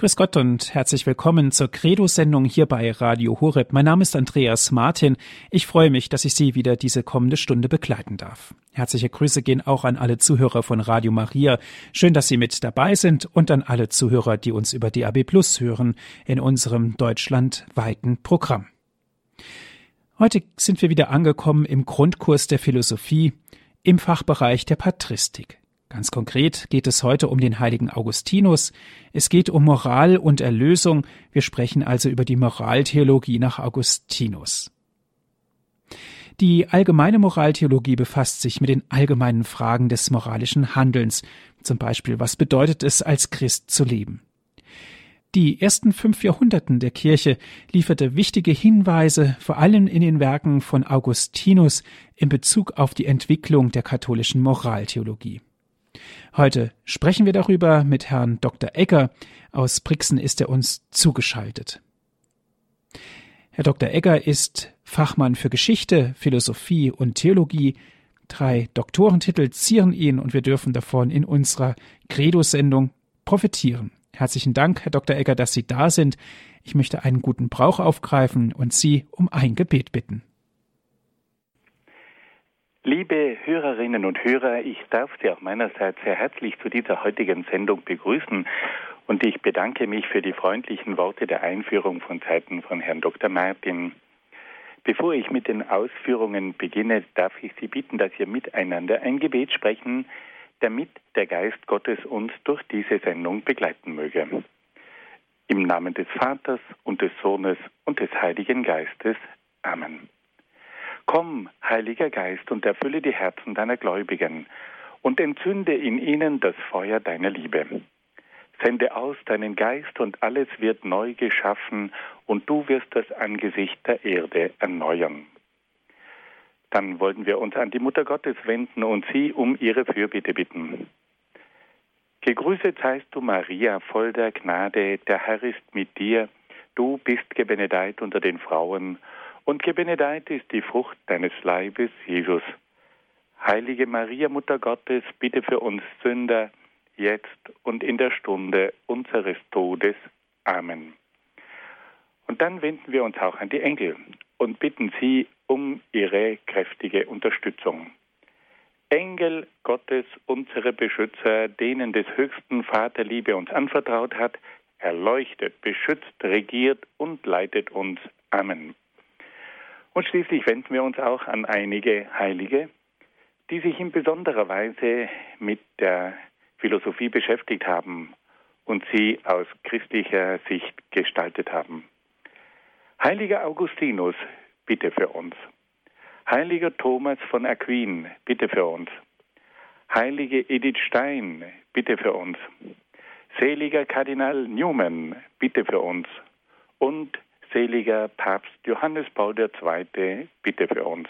Grüß Gott und herzlich willkommen zur Credo-Sendung hier bei Radio Horeb. Mein Name ist Andreas Martin. Ich freue mich, dass ich Sie wieder diese kommende Stunde begleiten darf. Herzliche Grüße gehen auch an alle Zuhörer von Radio Maria. Schön, dass Sie mit dabei sind und an alle Zuhörer, die uns über DAB Plus hören in unserem deutschlandweiten Programm. Heute sind wir wieder angekommen im Grundkurs der Philosophie im Fachbereich der Patristik. Ganz konkret geht es heute um den heiligen Augustinus. Es geht um Moral und Erlösung. Wir sprechen also über die Moraltheologie nach Augustinus. Die allgemeine Moraltheologie befasst sich mit den allgemeinen Fragen des moralischen Handelns, zum Beispiel was bedeutet es, als Christ zu leben. Die ersten fünf Jahrhunderten der Kirche lieferte wichtige Hinweise, vor allem in den Werken von Augustinus, in Bezug auf die Entwicklung der katholischen Moraltheologie. Heute sprechen wir darüber mit Herrn Dr. Egger. Aus Brixen ist er uns zugeschaltet. Herr Dr. Egger ist Fachmann für Geschichte, Philosophie und Theologie. Drei Doktorentitel zieren ihn und wir dürfen davon in unserer Credo-Sendung profitieren. Herzlichen Dank, Herr Dr. Egger, dass Sie da sind. Ich möchte einen guten Brauch aufgreifen und Sie um ein Gebet bitten. Liebe Hörerinnen und Hörer, ich darf Sie auch meinerseits sehr herzlich zu dieser heutigen Sendung begrüßen und ich bedanke mich für die freundlichen Worte der Einführung von Seiten von Herrn Dr. Martin. Bevor ich mit den Ausführungen beginne, darf ich Sie bitten, dass wir miteinander ein Gebet sprechen, damit der Geist Gottes uns durch diese Sendung begleiten möge. Im Namen des Vaters und des Sohnes und des Heiligen Geistes. Amen. Komm, Heiliger Geist, und erfülle die Herzen deiner Gläubigen und entzünde in ihnen das Feuer deiner Liebe. Sende aus deinen Geist und alles wird neu geschaffen und du wirst das Angesicht der Erde erneuern. Dann wollten wir uns an die Mutter Gottes wenden und sie um ihre Fürbitte bitten. Gegrüßet seist du, Maria, voll der Gnade, der Herr ist mit dir, du bist gebenedeit unter den Frauen, und gebenedeit ist die Frucht deines Leibes, Jesus. Heilige Maria, Mutter Gottes, bitte für uns Sünder, jetzt und in der Stunde unseres Todes. Amen. Und dann wenden wir uns auch an die Engel und bitten sie um ihre kräftige Unterstützung. Engel Gottes, unsere Beschützer, denen des höchsten Vater Liebe uns anvertraut hat, erleuchtet, beschützt, regiert und leitet uns. Amen. Und schließlich wenden wir uns auch an einige Heilige, die sich in besonderer Weise mit der Philosophie beschäftigt haben und sie aus christlicher Sicht gestaltet haben. Heiliger Augustinus, bitte für uns. Heiliger Thomas von Aquin, bitte für uns. Heilige Edith Stein, bitte für uns. Seliger Kardinal Newman, bitte für uns. Und seliger Papst Johannes Paul II, bitte für uns.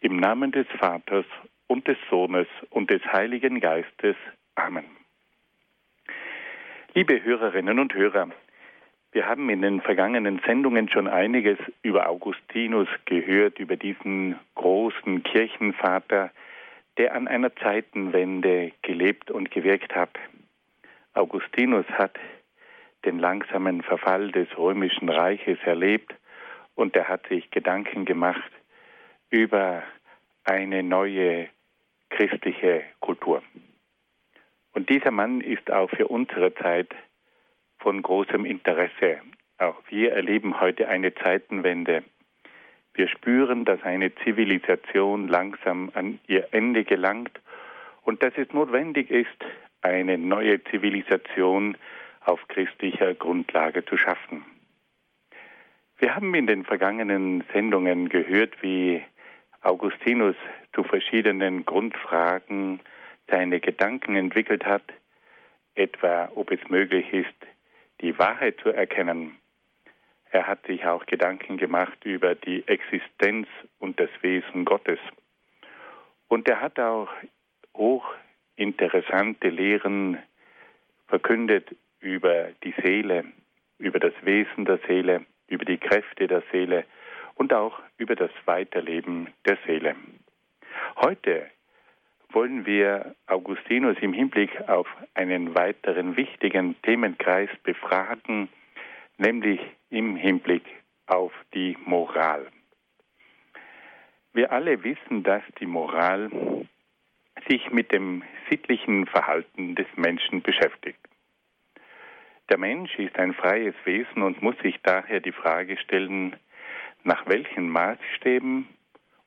Im Namen des Vaters und des Sohnes und des Heiligen Geistes. Amen. Liebe Hörerinnen und Hörer, wir haben in den vergangenen Sendungen schon einiges über Augustinus gehört, über diesen großen Kirchenvater, der an einer Zeitenwende gelebt und gewirkt hat. Augustinus hat den langsamen Verfall des römischen Reiches erlebt und er hat sich Gedanken gemacht über eine neue christliche Kultur. Und dieser Mann ist auch für unsere Zeit von großem Interesse. Auch wir erleben heute eine Zeitenwende. Wir spüren, dass eine Zivilisation langsam an ihr Ende gelangt und dass es notwendig ist, eine neue Zivilisation auf christlicher Grundlage zu schaffen. Wir haben in den vergangenen Sendungen gehört, wie Augustinus zu verschiedenen Grundfragen seine Gedanken entwickelt hat, etwa ob es möglich ist, die Wahrheit zu erkennen. Er hat sich auch Gedanken gemacht über die Existenz und das Wesen Gottes. Und er hat auch hochinteressante Lehren verkündet über die Seele, über das Wesen der Seele, über die Kräfte der Seele und auch über das Weiterleben der Seele. Heute wollen wir Augustinus im Hinblick auf einen weiteren wichtigen Themenkreis befragen, nämlich im Hinblick auf die Moral. Wir alle wissen, dass die Moral sich mit dem sittlichen Verhalten des Menschen beschäftigt. Der Mensch ist ein freies Wesen und muss sich daher die Frage stellen, nach welchen Maßstäben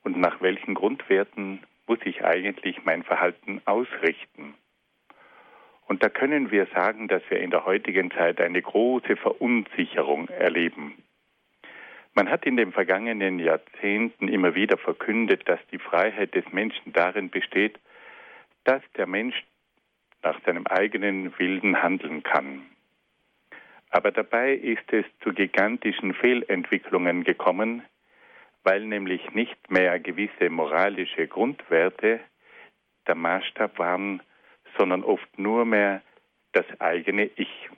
und nach welchen Grundwerten muss ich eigentlich mein Verhalten ausrichten? Und da können wir sagen, dass wir in der heutigen Zeit eine große Verunsicherung erleben. Man hat in den vergangenen Jahrzehnten immer wieder verkündet, dass die Freiheit des Menschen darin besteht, dass der Mensch nach seinem eigenen Willen handeln kann. Aber dabei ist es zu gigantischen Fehlentwicklungen gekommen, weil nämlich nicht mehr gewisse moralische Grundwerte der Maßstab waren, sondern oft nur mehr das eigene Ich.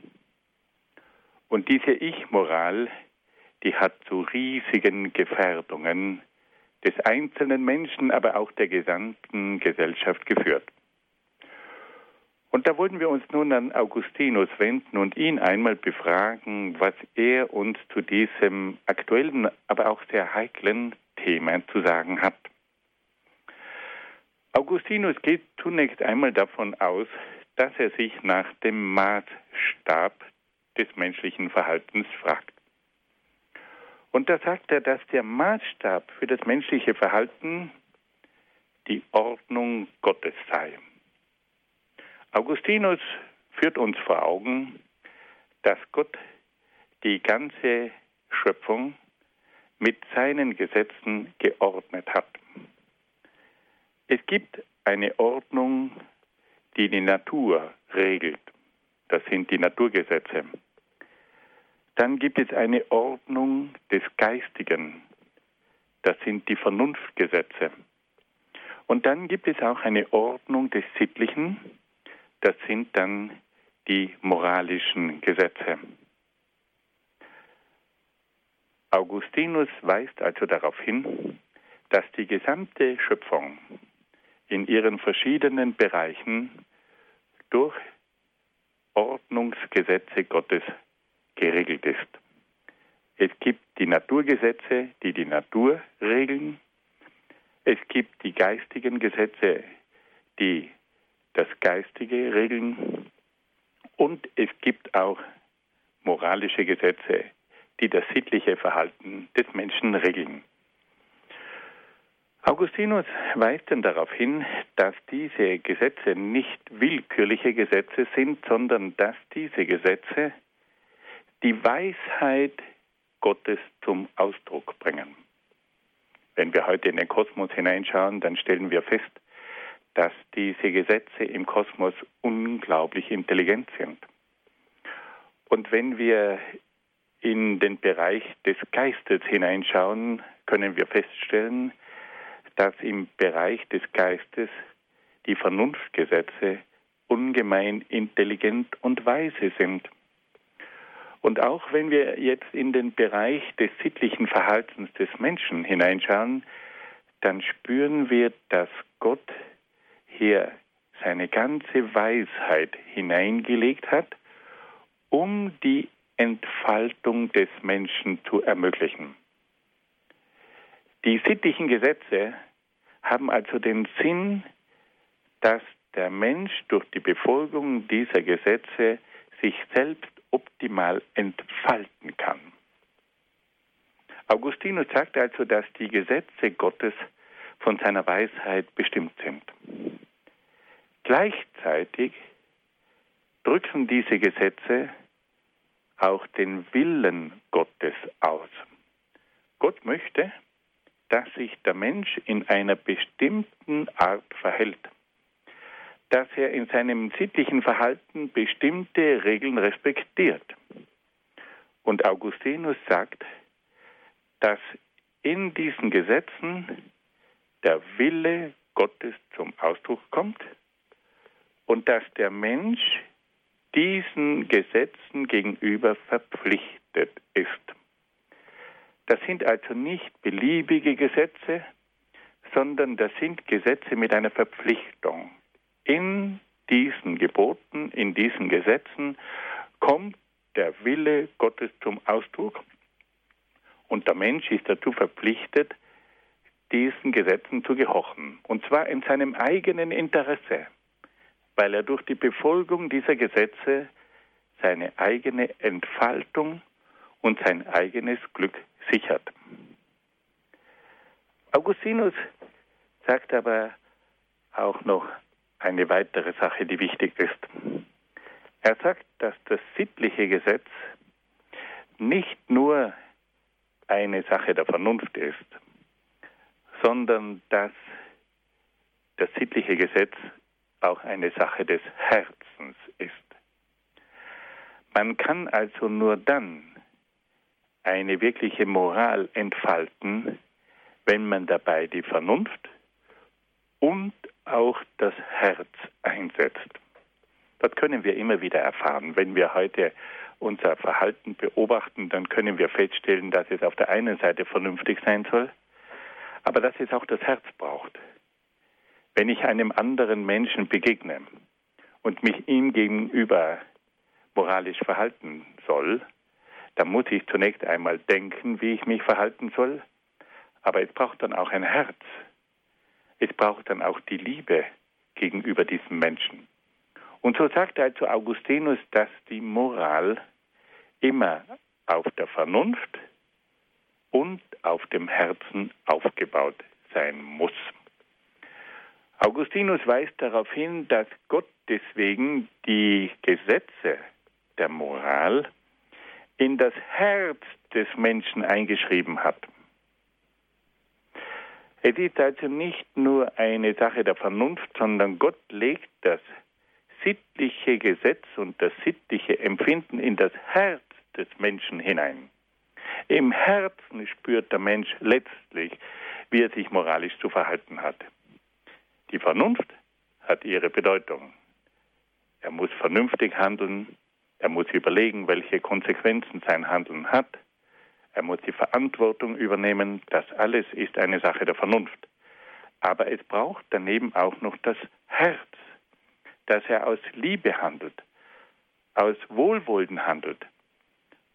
Und diese Ich-Moral, die hat zu riesigen Gefährdungen des einzelnen Menschen, aber auch der gesamten Gesellschaft geführt. Und da wollten wir uns nun an Augustinus wenden und ihn einmal befragen, was er uns zu diesem aktuellen, aber auch sehr heiklen Thema zu sagen hat. Augustinus geht zunächst einmal davon aus, dass er sich nach dem Maßstab des menschlichen Verhaltens fragt. Und da sagt er, dass der Maßstab für das menschliche Verhalten die Ordnung Gottes sei. Augustinus führt uns vor Augen, dass Gott die ganze Schöpfung mit seinen Gesetzen geordnet hat. Es gibt eine Ordnung, die die Natur regelt. Das sind die Naturgesetze. Dann gibt es eine Ordnung des Geistigen. Das sind die Vernunftgesetze. Und dann gibt es auch eine Ordnung des Sittlichen das sind dann die moralischen Gesetze. Augustinus weist also darauf hin, dass die gesamte Schöpfung in ihren verschiedenen Bereichen durch Ordnungsgesetze Gottes geregelt ist. Es gibt die Naturgesetze, die die Natur regeln. Es gibt die geistigen Gesetze, die das Geistige regeln und es gibt auch moralische Gesetze, die das sittliche Verhalten des Menschen regeln. Augustinus weist dann darauf hin, dass diese Gesetze nicht willkürliche Gesetze sind, sondern dass diese Gesetze die Weisheit Gottes zum Ausdruck bringen. Wenn wir heute in den Kosmos hineinschauen, dann stellen wir fest, dass diese Gesetze im Kosmos unglaublich intelligent sind. Und wenn wir in den Bereich des Geistes hineinschauen, können wir feststellen, dass im Bereich des Geistes die Vernunftgesetze ungemein intelligent und weise sind. Und auch wenn wir jetzt in den Bereich des sittlichen Verhaltens des Menschen hineinschauen, dann spüren wir, dass Gott hier seine ganze Weisheit hineingelegt hat, um die Entfaltung des Menschen zu ermöglichen. Die sittlichen Gesetze haben also den Sinn, dass der Mensch durch die Befolgung dieser Gesetze sich selbst optimal entfalten kann. Augustinus sagt also, dass die Gesetze Gottes von seiner Weisheit bestimmt sind. Gleichzeitig drücken diese Gesetze auch den Willen Gottes aus. Gott möchte, dass sich der Mensch in einer bestimmten Art verhält, dass er in seinem sittlichen Verhalten bestimmte Regeln respektiert. Und Augustinus sagt, dass in diesen Gesetzen der Wille Gottes zum Ausdruck kommt und dass der Mensch diesen Gesetzen gegenüber verpflichtet ist. Das sind also nicht beliebige Gesetze, sondern das sind Gesetze mit einer Verpflichtung. In diesen Geboten, in diesen Gesetzen kommt der Wille Gottes zum Ausdruck und der Mensch ist dazu verpflichtet, diesen Gesetzen zu gehorchen. Und zwar in seinem eigenen Interesse, weil er durch die Befolgung dieser Gesetze seine eigene Entfaltung und sein eigenes Glück sichert. Augustinus sagt aber auch noch eine weitere Sache, die wichtig ist. Er sagt, dass das sittliche Gesetz nicht nur eine Sache der Vernunft ist, sondern dass das sittliche Gesetz auch eine Sache des Herzens ist. Man kann also nur dann eine wirkliche Moral entfalten, wenn man dabei die Vernunft und auch das Herz einsetzt. Das können wir immer wieder erfahren. Wenn wir heute unser Verhalten beobachten, dann können wir feststellen, dass es auf der einen Seite vernünftig sein soll, aber dass es auch das Herz braucht. Wenn ich einem anderen Menschen begegne und mich ihm gegenüber moralisch verhalten soll, dann muss ich zunächst einmal denken, wie ich mich verhalten soll, aber es braucht dann auch ein Herz. Es braucht dann auch die Liebe gegenüber diesem Menschen. Und so sagt also Augustinus, dass die Moral immer auf der Vernunft und auf dem Herzen aufgebaut sein muss. Augustinus weist darauf hin, dass Gott deswegen die Gesetze der Moral in das Herz des Menschen eingeschrieben hat. Es ist also nicht nur eine Sache der Vernunft, sondern Gott legt das sittliche Gesetz und das sittliche Empfinden in das Herz des Menschen hinein. Im Herzen spürt der Mensch letztlich, wie er sich moralisch zu verhalten hat. Die Vernunft hat ihre Bedeutung. Er muss vernünftig handeln, er muss überlegen, welche Konsequenzen sein Handeln hat, er muss die Verantwortung übernehmen. Das alles ist eine Sache der Vernunft. Aber es braucht daneben auch noch das Herz, dass er aus Liebe handelt, aus Wohlwollen handelt.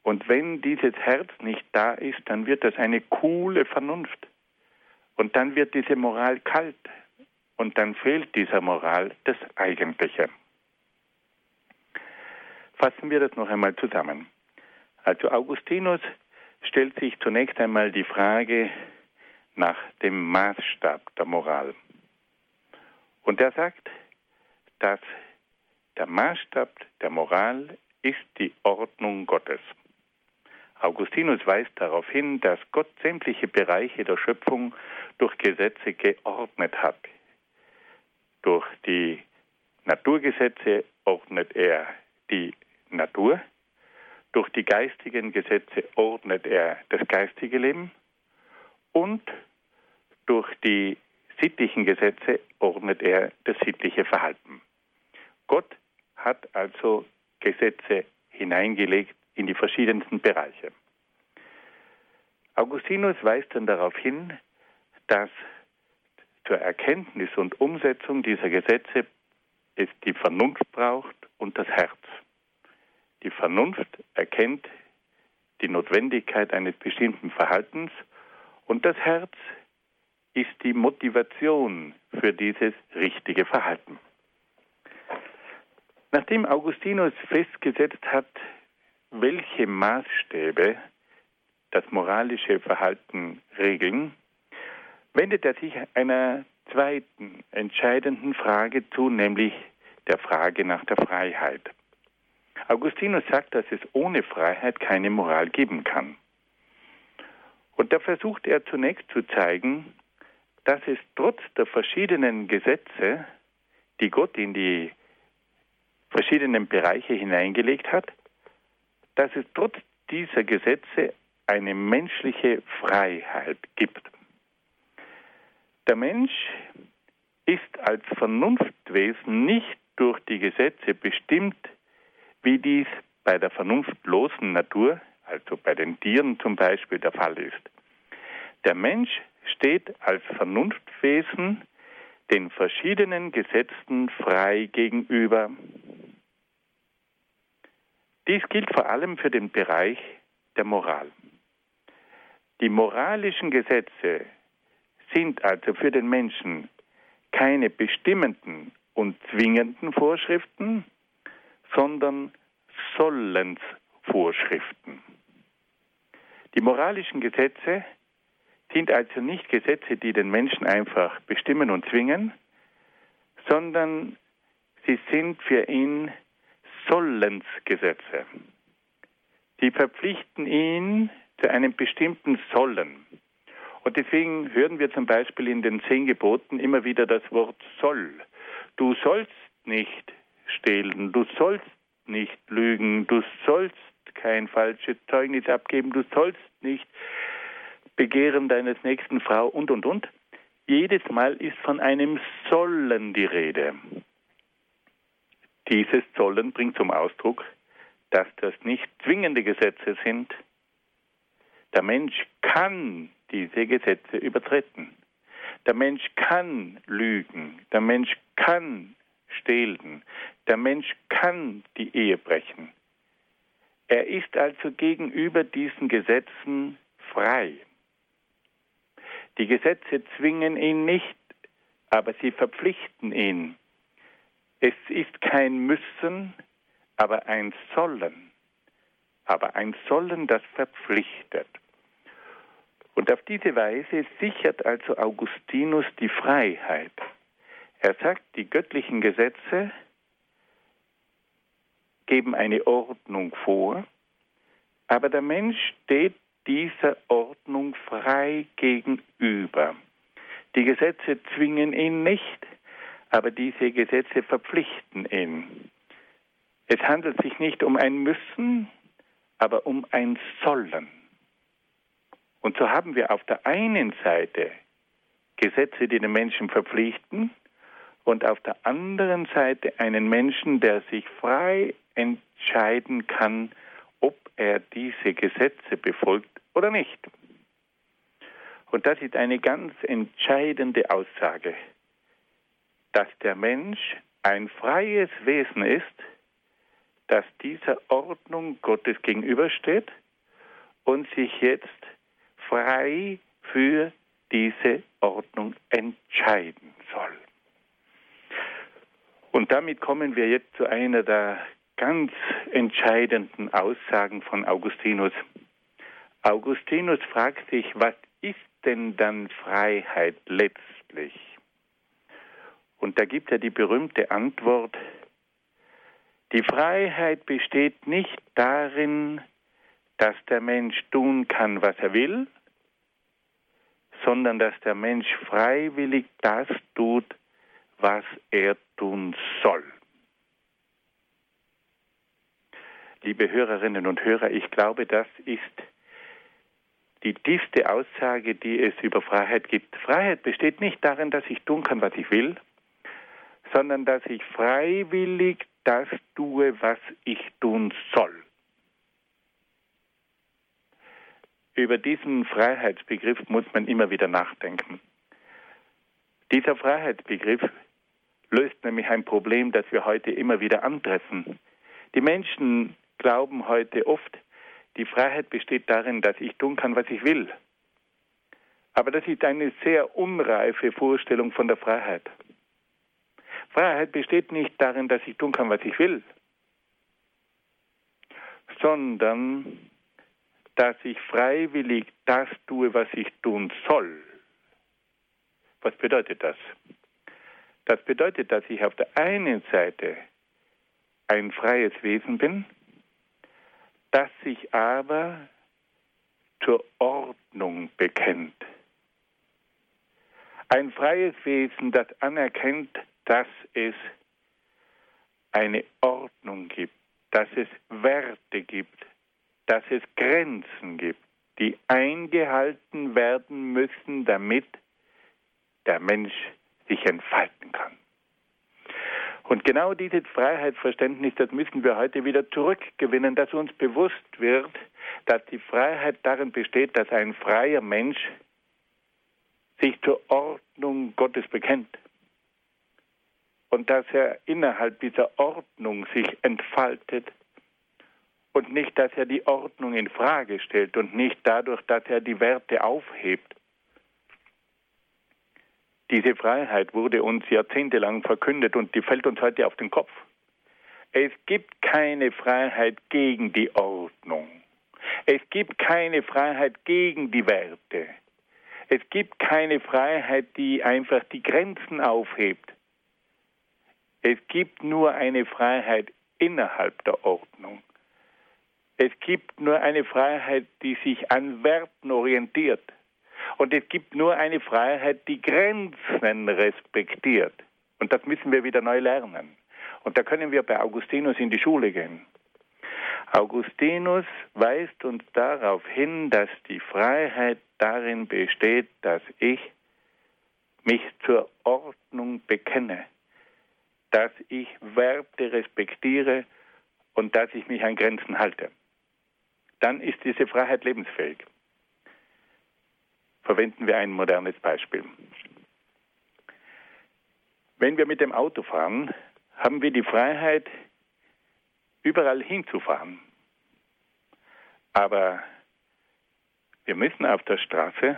Und wenn dieses Herz nicht da ist, dann wird das eine coole Vernunft. Und dann wird diese Moral kalt. Und dann fehlt dieser Moral das Eigentliche. Fassen wir das noch einmal zusammen. Also Augustinus stellt sich zunächst einmal die Frage nach dem Maßstab der Moral. Und er sagt, dass der Maßstab der Moral ist die Ordnung Gottes. Augustinus weist darauf hin, dass Gott sämtliche Bereiche der Schöpfung durch Gesetze geordnet hat. Durch die Naturgesetze ordnet er die Natur, durch die geistigen Gesetze ordnet er das geistige Leben und durch die sittlichen Gesetze ordnet er das sittliche Verhalten. Gott hat also Gesetze hineingelegt in die verschiedensten Bereiche. Augustinus weist dann darauf hin, dass zur Erkenntnis und Umsetzung dieser Gesetze es die Vernunft braucht und das Herz. Die Vernunft erkennt die Notwendigkeit eines bestimmten Verhaltens und das Herz ist die Motivation für dieses richtige Verhalten. Nachdem Augustinus festgesetzt hat, welche Maßstäbe das moralische Verhalten regeln, wendet er sich einer zweiten entscheidenden Frage zu, nämlich der Frage nach der Freiheit. Augustinus sagt, dass es ohne Freiheit keine Moral geben kann. Und da versucht er zunächst zu zeigen, dass es trotz der verschiedenen Gesetze, die Gott in die verschiedenen Bereiche hineingelegt hat, dass es trotz dieser Gesetze eine menschliche Freiheit gibt. Der Mensch ist als Vernunftwesen nicht durch die Gesetze bestimmt, wie dies bei der vernunftlosen Natur, also bei den Tieren zum Beispiel, der Fall ist. Der Mensch steht als Vernunft Freiheitswesen den verschiedenen Gesetzen frei gegenüber. Dies gilt vor allem für den Bereich der Moral. Die moralischen Gesetze sind also für den Menschen keine bestimmenden und zwingenden Vorschriften, sondern Sollensvorschriften. Die moralischen Gesetze sind also nicht Gesetze, die den Menschen einfach bestimmen und zwingen, sondern sie sind für ihn Sollensgesetze. Sie verpflichten ihn zu einem bestimmten Sollen. Und deswegen hören wir zum Beispiel in den zehn Geboten immer wieder das Wort soll. Du sollst nicht stehlen, du sollst nicht lügen, du sollst kein falsches Zeugnis abgeben, du sollst nicht begehren deines nächsten Frau und und und. Jedes Mal ist von einem Sollen die Rede. Dieses Sollen bringt zum Ausdruck, dass das nicht zwingende Gesetze sind. Der Mensch kann diese Gesetze übertreten. Der Mensch kann lügen, der Mensch kann stehlen, der Mensch kann die Ehe brechen. Er ist also gegenüber diesen Gesetzen frei. Die Gesetze zwingen ihn nicht, aber sie verpflichten ihn. Es ist kein Müssen, aber ein Sollen. Aber ein Sollen, das verpflichtet. Und auf diese Weise sichert also Augustinus die Freiheit. Er sagt, die göttlichen Gesetze geben eine Ordnung vor, aber der Mensch steht dieser Ordnung frei gegenüber. Die Gesetze zwingen ihn nicht, aber diese Gesetze verpflichten ihn. Es handelt sich nicht um ein Müssen, aber um ein Sollen. Und so haben wir auf der einen Seite Gesetze, die den Menschen verpflichten, und auf der anderen Seite einen Menschen, der sich frei entscheiden kann, ob er diese Gesetze befolgt oder nicht. Und das ist eine ganz entscheidende Aussage, dass der Mensch ein freies Wesen ist, das dieser Ordnung Gottes gegenübersteht und sich jetzt frei für diese Ordnung entscheiden soll. Und damit kommen wir jetzt zu einer der ganz entscheidenden Aussagen von Augustinus. Augustinus fragt sich, was ist denn dann Freiheit letztlich? Und da gibt er die berühmte Antwort, die Freiheit besteht nicht darin, dass der Mensch tun kann, was er will, sondern dass der Mensch freiwillig das tut, was er tun soll. Liebe Hörerinnen und Hörer, ich glaube, das ist die tiefste Aussage, die es über Freiheit gibt. Freiheit besteht nicht darin, dass ich tun kann, was ich will, sondern dass ich freiwillig das tue, was ich tun soll. Über diesen Freiheitsbegriff muss man immer wieder nachdenken. Dieser Freiheitsbegriff löst nämlich ein Problem, das wir heute immer wieder antreffen. Die Menschen glauben heute oft, die Freiheit besteht darin, dass ich tun kann, was ich will. Aber das ist eine sehr unreife Vorstellung von der Freiheit. Freiheit besteht nicht darin, dass ich tun kann, was ich will, sondern dass ich freiwillig das tue, was ich tun soll. Was bedeutet das? Das bedeutet, dass ich auf der einen Seite ein freies Wesen bin, das sich aber zur Ordnung bekennt. Ein freies Wesen, das anerkennt, dass es eine Ordnung gibt, dass es Werte gibt, dass es Grenzen gibt, die eingehalten werden müssen, damit der Mensch sich entfalten kann. Und genau dieses Freiheitsverständnis, das müssen wir heute wieder zurückgewinnen, dass uns bewusst wird, dass die Freiheit darin besteht, dass ein freier Mensch sich zur Ordnung Gottes bekennt und dass er innerhalb dieser Ordnung sich entfaltet und nicht, dass er die Ordnung in Frage stellt und nicht dadurch, dass er die Werte aufhebt. Diese Freiheit wurde uns jahrzehntelang verkündet und die fällt uns heute auf den Kopf. Es gibt keine Freiheit gegen die Ordnung. Es gibt keine Freiheit gegen die Werte. Es gibt keine Freiheit, die einfach die Grenzen aufhebt. Es gibt nur eine Freiheit innerhalb der Ordnung. Es gibt nur eine Freiheit, die sich an Werten orientiert. Und es gibt nur eine Freiheit, die Grenzen respektiert. Und das müssen wir wieder neu lernen. Und da können wir bei Augustinus in die Schule gehen. Augustinus weist uns darauf hin, dass die Freiheit darin besteht, dass ich mich zur Ordnung bekenne, dass ich Werte respektiere und dass ich mich an Grenzen halte. Dann ist diese Freiheit lebensfähig. Verwenden wir ein modernes Beispiel. Wenn wir mit dem Auto fahren, haben wir die Freiheit, überall hinzufahren. Aber wir müssen auf der Straße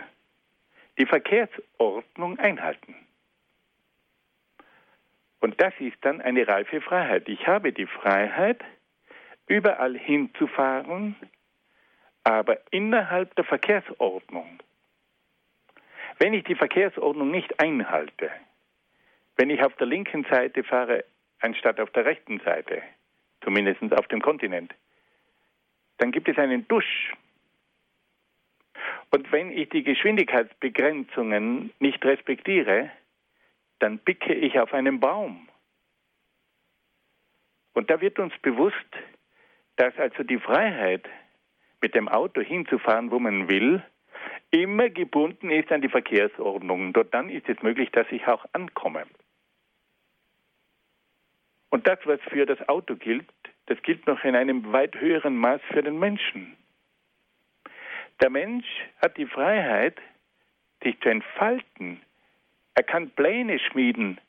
die Verkehrsordnung einhalten. Und das ist dann eine reife Freiheit. Ich habe die Freiheit, überall hinzufahren, aber innerhalb der Verkehrsordnung. Wenn ich die Verkehrsordnung nicht einhalte, wenn ich auf der linken Seite fahre, anstatt auf der rechten Seite, zumindest auf dem Kontinent, dann gibt es einen Dusch. Und wenn ich die Geschwindigkeitsbegrenzungen nicht respektiere, dann bicke ich auf einen Baum. Und da wird uns bewusst, dass also die Freiheit, mit dem Auto hinzufahren, wo man will, immer gebunden ist an die Verkehrsordnung. Dort dann ist es möglich, dass ich auch ankomme. Und das, was für das Auto gilt, das gilt noch in einem weit höheren Maß für den Menschen. Der Mensch hat die Freiheit, sich zu entfalten, er kann Pläne schmieden.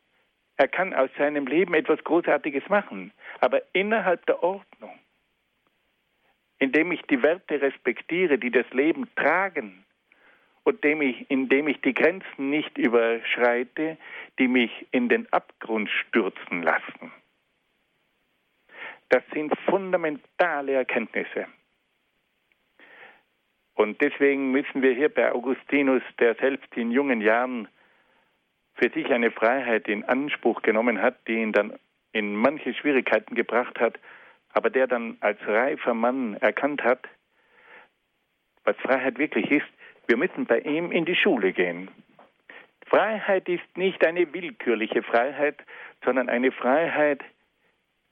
Er kann aus seinem Leben etwas Großartiges machen, aber innerhalb der Ordnung, indem ich die Werte respektiere, die das Leben tragen und indem ich die Grenzen nicht überschreite, die mich in den Abgrund stürzen lassen. Das sind fundamentale Erkenntnisse. Und deswegen müssen wir hier bei Augustinus, der selbst in jungen Jahren für sich eine Freiheit in Anspruch genommen hat, die ihn dann in manche Schwierigkeiten gebracht hat, aber der dann als reifer Mann erkannt hat, was Freiheit wirklich ist, wir müssen bei ihm in die Schule gehen. Freiheit ist nicht eine willkürliche Freiheit, sondern eine Freiheit,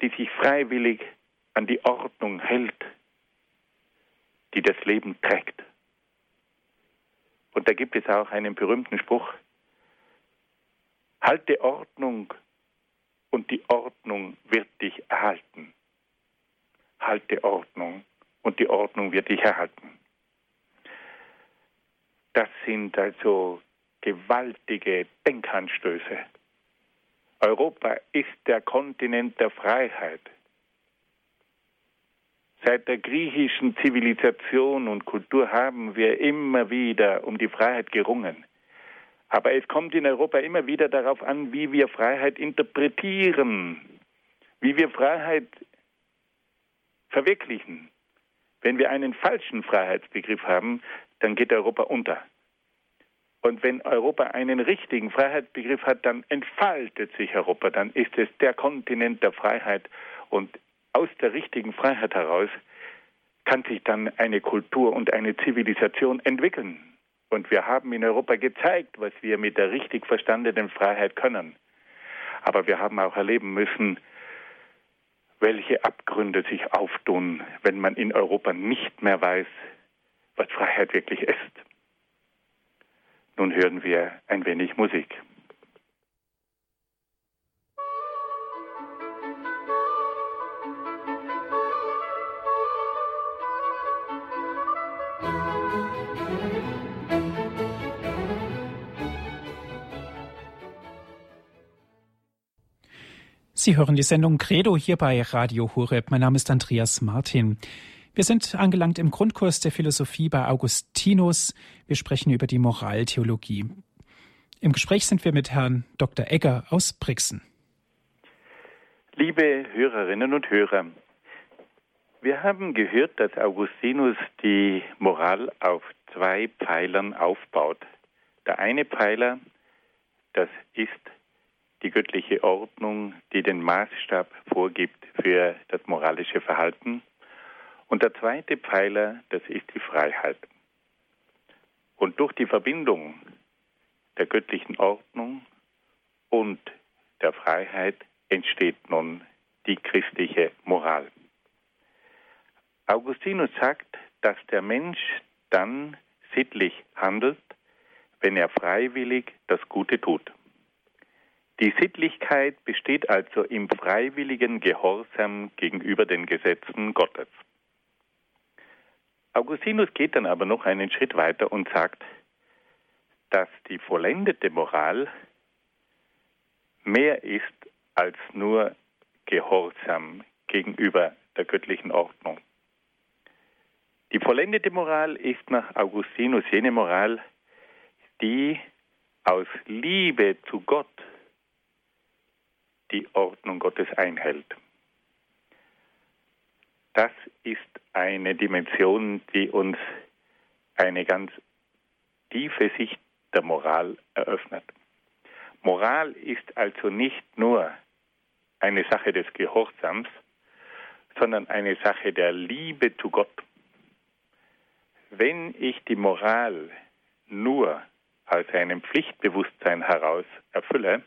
die sich freiwillig an die Ordnung hält, die das Leben trägt. Und da gibt es auch einen berühmten Spruch, Halte Ordnung und die Ordnung wird dich erhalten. Halte Ordnung und die Ordnung wird dich erhalten. Das sind also gewaltige Denkanstöße. Europa ist der Kontinent der Freiheit. Seit der griechischen Zivilisation und Kultur haben wir immer wieder um die Freiheit gerungen. Aber es kommt in Europa immer wieder darauf an, wie wir Freiheit interpretieren, wie wir Freiheit verwirklichen. Wenn wir einen falschen Freiheitsbegriff haben, dann geht Europa unter. Und wenn Europa einen richtigen Freiheitsbegriff hat, dann entfaltet sich Europa, dann ist es der Kontinent der Freiheit. Und aus der richtigen Freiheit heraus kann sich dann eine Kultur und eine Zivilisation entwickeln. Und wir haben in Europa gezeigt, was wir mit der richtig verstandenen Freiheit können. Aber wir haben auch erleben müssen, welche Abgründe sich auftun, wenn man in Europa nicht mehr weiß, was Freiheit wirklich ist. Nun hören wir ein wenig Musik. Sie hören die Sendung Credo hier bei Radio Horeb. Mein Name ist Andreas Martin. Wir sind angelangt im Grundkurs der Philosophie bei Augustinus. Wir sprechen über die Moraltheologie. Im Gespräch sind wir mit Herrn Dr. Egger aus Brixen. Liebe Hörerinnen und Hörer, wir haben gehört, dass Augustinus die Moral auf zwei Pfeilern aufbaut. Der eine Pfeiler, das ist die göttliche Ordnung, die den Maßstab vorgibt für das moralische Verhalten. Und der zweite Pfeiler, das ist die Freiheit. Und durch die Verbindung der göttlichen Ordnung und der Freiheit entsteht nun die christliche Moral. Augustinus sagt, dass der Mensch dann sittlich handelt, wenn er freiwillig das Gute tut. Die Sittlichkeit besteht also im freiwilligen Gehorsam gegenüber den Gesetzen Gottes. Augustinus geht dann aber noch einen Schritt weiter und sagt, dass die vollendete Moral mehr ist als nur Gehorsam gegenüber der göttlichen Ordnung. Die vollendete Moral ist nach Augustinus jene Moral, die aus Liebe zu Gott die Ordnung Gottes einhält. Das ist eine Dimension, die uns eine ganz tiefe Sicht der Moral eröffnet. Moral ist also nicht nur eine Sache des Gehorsams, sondern eine Sache der Liebe zu Gott. Wenn ich die Moral nur aus einem Pflichtbewusstsein heraus erfülle,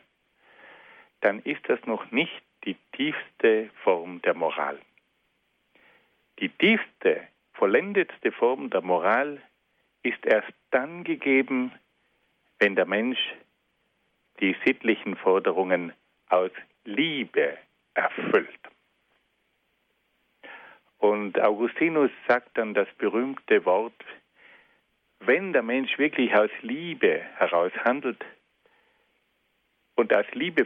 dann ist das noch nicht die tiefste Form der Moral. Die tiefste, vollendetste Form der Moral ist erst dann gegeben, wenn der Mensch die sittlichen Forderungen aus Liebe erfüllt. Und Augustinus sagt dann das berühmte Wort, wenn der Mensch wirklich aus Liebe heraus handelt, und aus Liebe,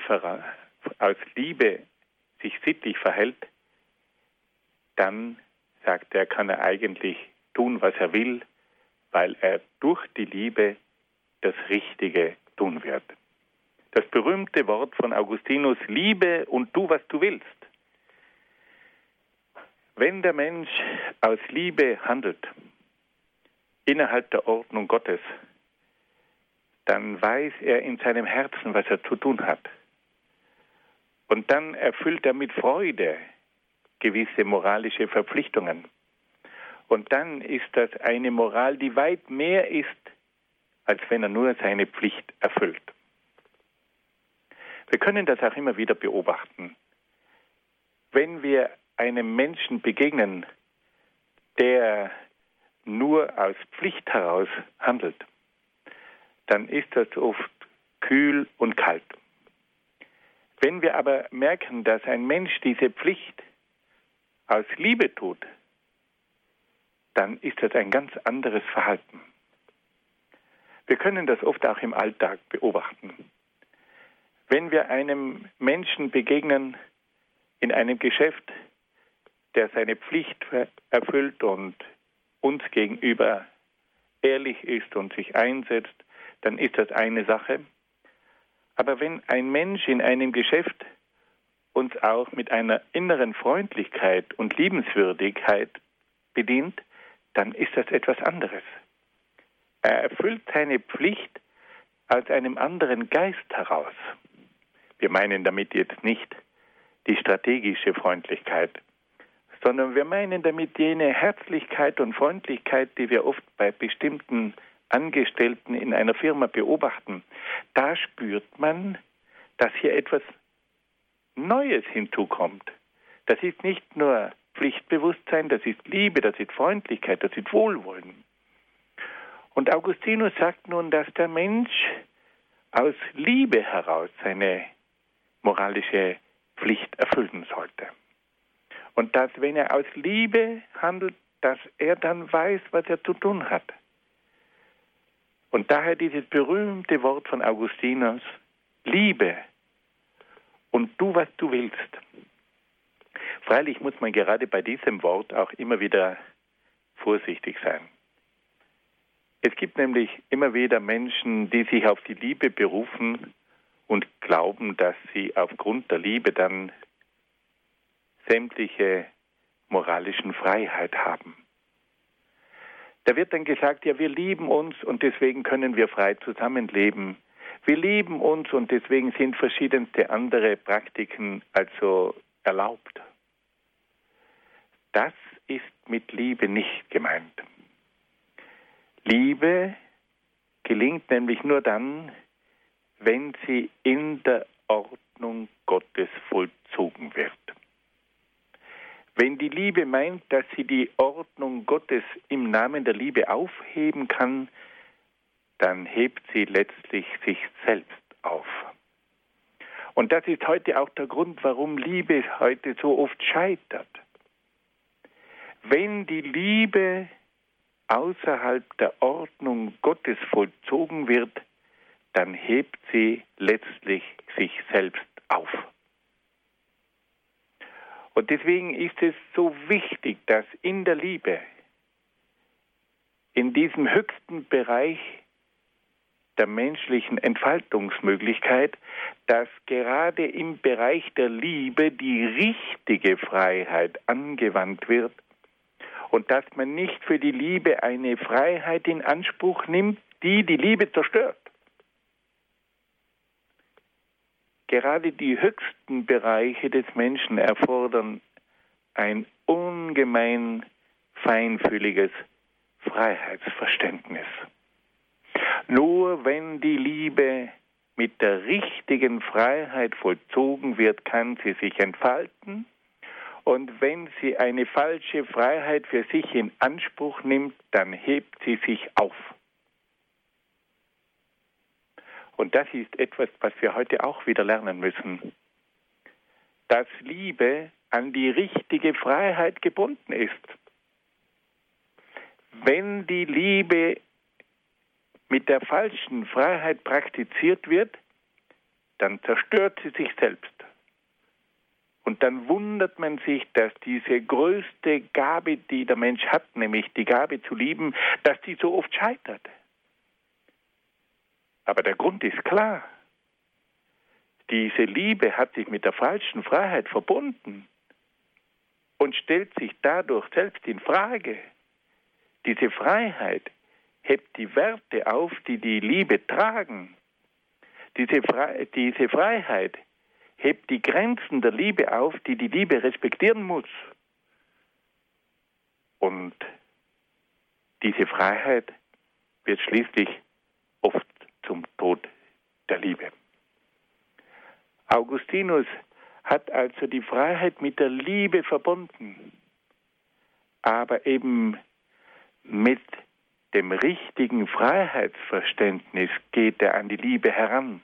aus Liebe sich sittlich verhält, dann, sagt er, kann er eigentlich tun, was er will, weil er durch die Liebe das Richtige tun wird. Das berühmte Wort von Augustinus, liebe und tu, was du willst. Wenn der Mensch aus Liebe handelt, innerhalb der Ordnung Gottes, dann weiß er in seinem Herzen, was er zu tun hat. Und dann erfüllt er mit Freude gewisse moralische Verpflichtungen. Und dann ist das eine Moral, die weit mehr ist, als wenn er nur seine Pflicht erfüllt. Wir können das auch immer wieder beobachten. Wenn wir einem Menschen begegnen, der nur aus Pflicht heraus handelt, dann ist das oft kühl und kalt. Wenn wir aber merken, dass ein Mensch diese Pflicht aus Liebe tut, dann ist das ein ganz anderes Verhalten. Wir können das oft auch im Alltag beobachten. Wenn wir einem Menschen begegnen in einem Geschäft, der seine Pflicht erfüllt und uns gegenüber ehrlich ist und sich einsetzt, dann ist das eine Sache. Aber wenn ein Mensch in einem Geschäft uns auch mit einer inneren Freundlichkeit und Liebenswürdigkeit bedient, dann ist das etwas anderes. Er erfüllt seine Pflicht aus einem anderen Geist heraus. Wir meinen damit jetzt nicht die strategische Freundlichkeit, sondern wir meinen damit jene Herzlichkeit und Freundlichkeit, die wir oft bei bestimmten Angestellten in einer Firma beobachten, da spürt man, dass hier etwas Neues hinzukommt. Das ist nicht nur Pflichtbewusstsein, das ist Liebe, das ist Freundlichkeit, das ist Wohlwollen. Und Augustinus sagt nun, dass der Mensch aus Liebe heraus seine moralische Pflicht erfüllen sollte. Und dass, wenn er aus Liebe handelt, dass er dann weiß, was er zu tun hat. Und daher dieses berühmte Wort von Augustinus, Liebe und tu, was du willst. Freilich muss man gerade bei diesem Wort auch immer wieder vorsichtig sein. Es gibt nämlich immer wieder Menschen, die sich auf die Liebe berufen und glauben, dass sie aufgrund der Liebe dann sämtliche moralischen Freiheit haben. Da wird dann gesagt, ja, wir lieben uns und deswegen können wir frei zusammenleben. Wir lieben uns und deswegen sind verschiedenste andere Praktiken also erlaubt. Das ist mit Liebe nicht gemeint. Liebe gelingt nämlich nur dann, wenn sie in der Ordnung Gottes vollzogen wird. Wenn die Liebe meint, dass sie die Ordnung Gottes im Namen der Liebe aufheben kann, dann hebt sie letztlich sich selbst auf. Und das ist heute auch der Grund, warum Liebe heute so oft scheitert. Wenn die Liebe außerhalb der Ordnung Gottes vollzogen wird, dann hebt sie letztlich sich selbst auf. Und deswegen ist es so wichtig, dass in der Liebe, in diesem höchsten Bereich der menschlichen Entfaltungsmöglichkeit, dass gerade im Bereich der Liebe die richtige Freiheit angewandt wird und dass man nicht für die Liebe eine Freiheit in Anspruch nimmt, die die Liebe zerstört. Gerade die höchsten Bereiche des Menschen erfordern ein ungemein feinfühliges Freiheitsverständnis. Nur wenn die Liebe mit der richtigen Freiheit vollzogen wird, kann sie sich entfalten. Und wenn sie eine falsche Freiheit für sich in Anspruch nimmt, dann hebt sie sich auf. Und das ist etwas, was wir heute auch wieder lernen müssen. Dass Liebe an die richtige Freiheit gebunden ist. Wenn die Liebe mit der falschen Freiheit praktiziert wird, dann zerstört sie sich selbst. Und dann wundert man sich, dass diese größte Gabe, die der Mensch hat, nämlich die Gabe zu lieben, dass die so oft scheitert. Aber der Grund ist klar. Diese Liebe hat sich mit der falschen Freiheit verbunden und stellt sich dadurch selbst in Frage. Diese Freiheit hebt die Werte auf, die die Liebe tragen. Diese, Fre diese Freiheit hebt die Grenzen der Liebe auf, die die Liebe respektieren muss. Und diese Freiheit wird schließlich zum Tod der Liebe. Augustinus hat also die Freiheit mit der Liebe verbunden, aber eben mit dem richtigen Freiheitsverständnis geht er an die Liebe heran.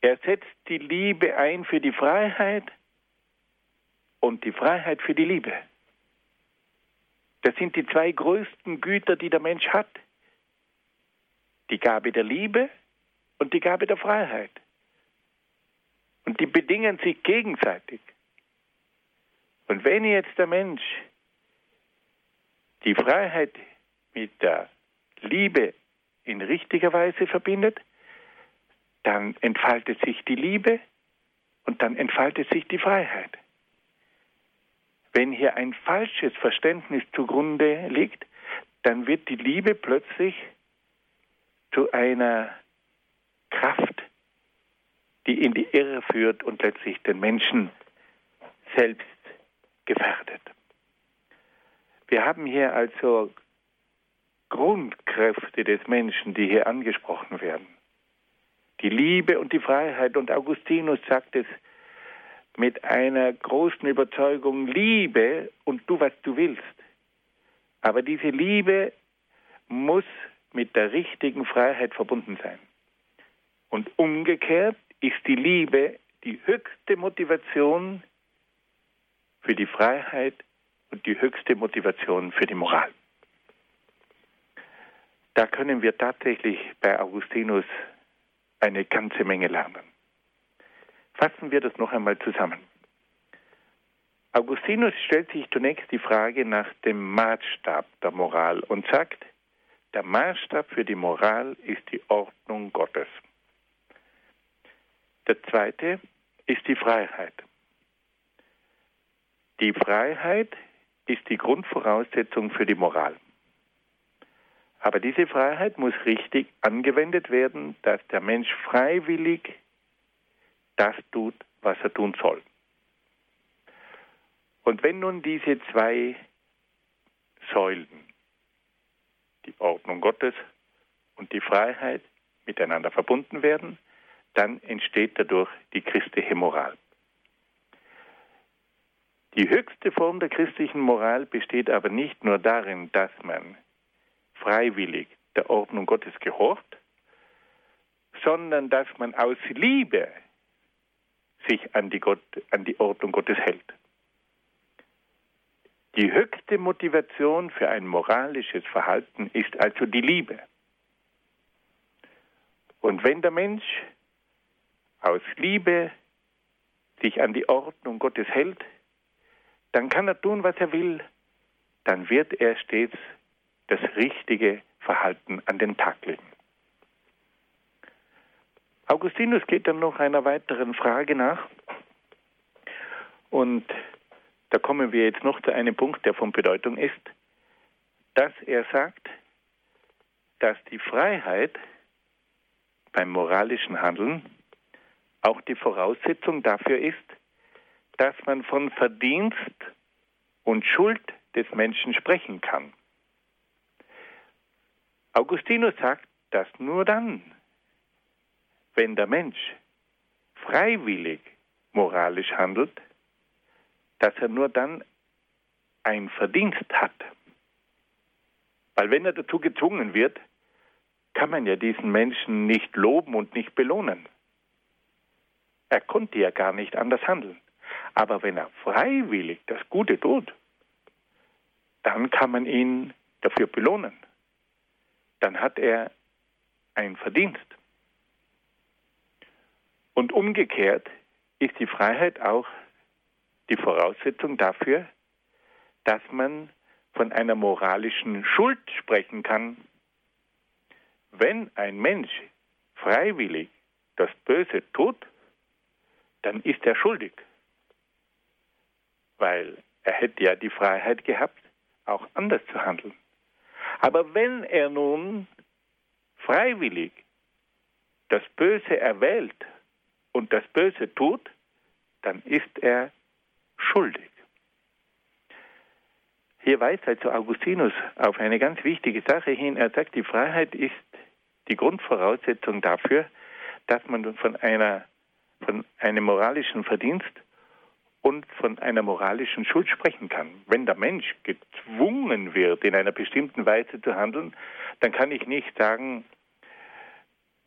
Er setzt die Liebe ein für die Freiheit und die Freiheit für die Liebe. Das sind die zwei größten Güter, die der Mensch hat die Gabe der Liebe und die Gabe der Freiheit. Und die bedingen sich gegenseitig. Und wenn jetzt der Mensch die Freiheit mit der Liebe in richtiger Weise verbindet, dann entfaltet sich die Liebe und dann entfaltet sich die Freiheit. Wenn hier ein falsches Verständnis zugrunde liegt, dann wird die Liebe plötzlich zu einer Kraft, die in die Irre führt und letztlich den Menschen selbst gefährdet. Wir haben hier also Grundkräfte des Menschen, die hier angesprochen werden. Die Liebe und die Freiheit. Und Augustinus sagt es mit einer großen Überzeugung, Liebe und du, was du willst. Aber diese Liebe muss mit der richtigen Freiheit verbunden sein. Und umgekehrt ist die Liebe die höchste Motivation für die Freiheit und die höchste Motivation für die Moral. Da können wir tatsächlich bei Augustinus eine ganze Menge lernen. Fassen wir das noch einmal zusammen. Augustinus stellt sich zunächst die Frage nach dem Maßstab der Moral und sagt, der Maßstab für die Moral ist die Ordnung Gottes. Der zweite ist die Freiheit. Die Freiheit ist die Grundvoraussetzung für die Moral. Aber diese Freiheit muss richtig angewendet werden, dass der Mensch freiwillig das tut, was er tun soll. Und wenn nun diese zwei Säulen, die Ordnung Gottes und die Freiheit, miteinander verbunden werden, dann entsteht dadurch die christliche Moral. Die höchste Form der christlichen Moral besteht aber nicht nur darin, dass man freiwillig der Ordnung Gottes gehorcht, sondern dass man aus Liebe sich an die, Gott, an die Ordnung Gottes hält. Die höchste Motivation für ein moralisches Verhalten ist also die Liebe. Und wenn der Mensch aus Liebe sich an die Ordnung Gottes hält, dann kann er tun, was er will, dann wird er stets das richtige Verhalten an den Tag legen. Augustinus geht dann noch einer weiteren Frage nach und da kommen wir jetzt noch zu einem Punkt, der von Bedeutung ist, dass er sagt, dass die Freiheit beim moralischen Handeln auch die Voraussetzung dafür ist, dass man von Verdienst und Schuld des Menschen sprechen kann. Augustinus sagt, dass nur dann, wenn der Mensch freiwillig moralisch handelt, dass er nur dann ein Verdienst hat. Weil wenn er dazu gezwungen wird, kann man ja diesen Menschen nicht loben und nicht belohnen. Er konnte ja gar nicht anders handeln. Aber wenn er freiwillig das Gute tut, dann kann man ihn dafür belohnen. Dann hat er ein Verdienst. Und umgekehrt ist die Freiheit auch die Voraussetzung dafür, dass man von einer moralischen Schuld sprechen kann. Wenn ein Mensch freiwillig das Böse tut, dann ist er schuldig, weil er hätte ja die Freiheit gehabt, auch anders zu handeln. Aber wenn er nun freiwillig das Böse erwählt und das Böse tut, dann ist er schuldig. Hier weist also Augustinus auf eine ganz wichtige Sache hin. Er sagt, die Freiheit ist die Grundvoraussetzung dafür, dass man von, einer, von einem moralischen Verdienst und von einer moralischen Schuld sprechen kann. Wenn der Mensch gezwungen wird, in einer bestimmten Weise zu handeln, dann kann ich nicht sagen,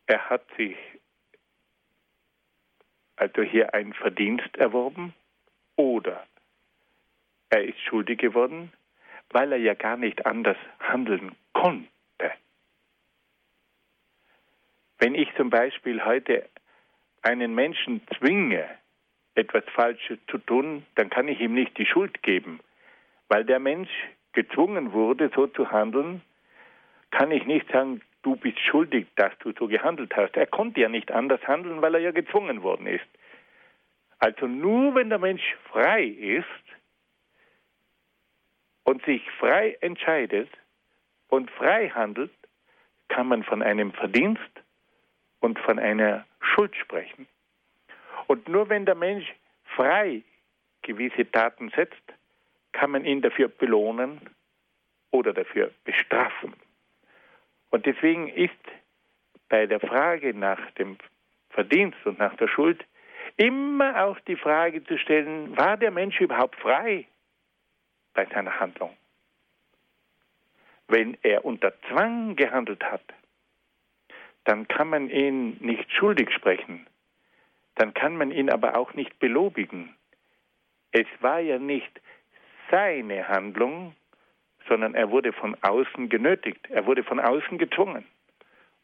er hat sich also hier ein Verdienst erworben oder er ist schuldig geworden, weil er ja gar nicht anders handeln konnte. Wenn ich zum Beispiel heute einen Menschen zwinge, etwas Falsches zu tun, dann kann ich ihm nicht die Schuld geben. Weil der Mensch gezwungen wurde, so zu handeln, kann ich nicht sagen, du bist schuldig, dass du so gehandelt hast. Er konnte ja nicht anders handeln, weil er ja gezwungen worden ist. Also nur wenn der Mensch frei ist und sich frei entscheidet und frei handelt, kann man von einem Verdienst und von einer Schuld sprechen. Und nur wenn der Mensch frei gewisse Taten setzt, kann man ihn dafür belohnen oder dafür bestrafen. Und deswegen ist bei der Frage nach dem Verdienst und nach der Schuld immer auch die Frage zu stellen, war der Mensch überhaupt frei bei seiner Handlung? Wenn er unter Zwang gehandelt hat, dann kann man ihn nicht schuldig sprechen, dann kann man ihn aber auch nicht belobigen. Es war ja nicht seine Handlung, sondern er wurde von außen genötigt, er wurde von außen gezwungen.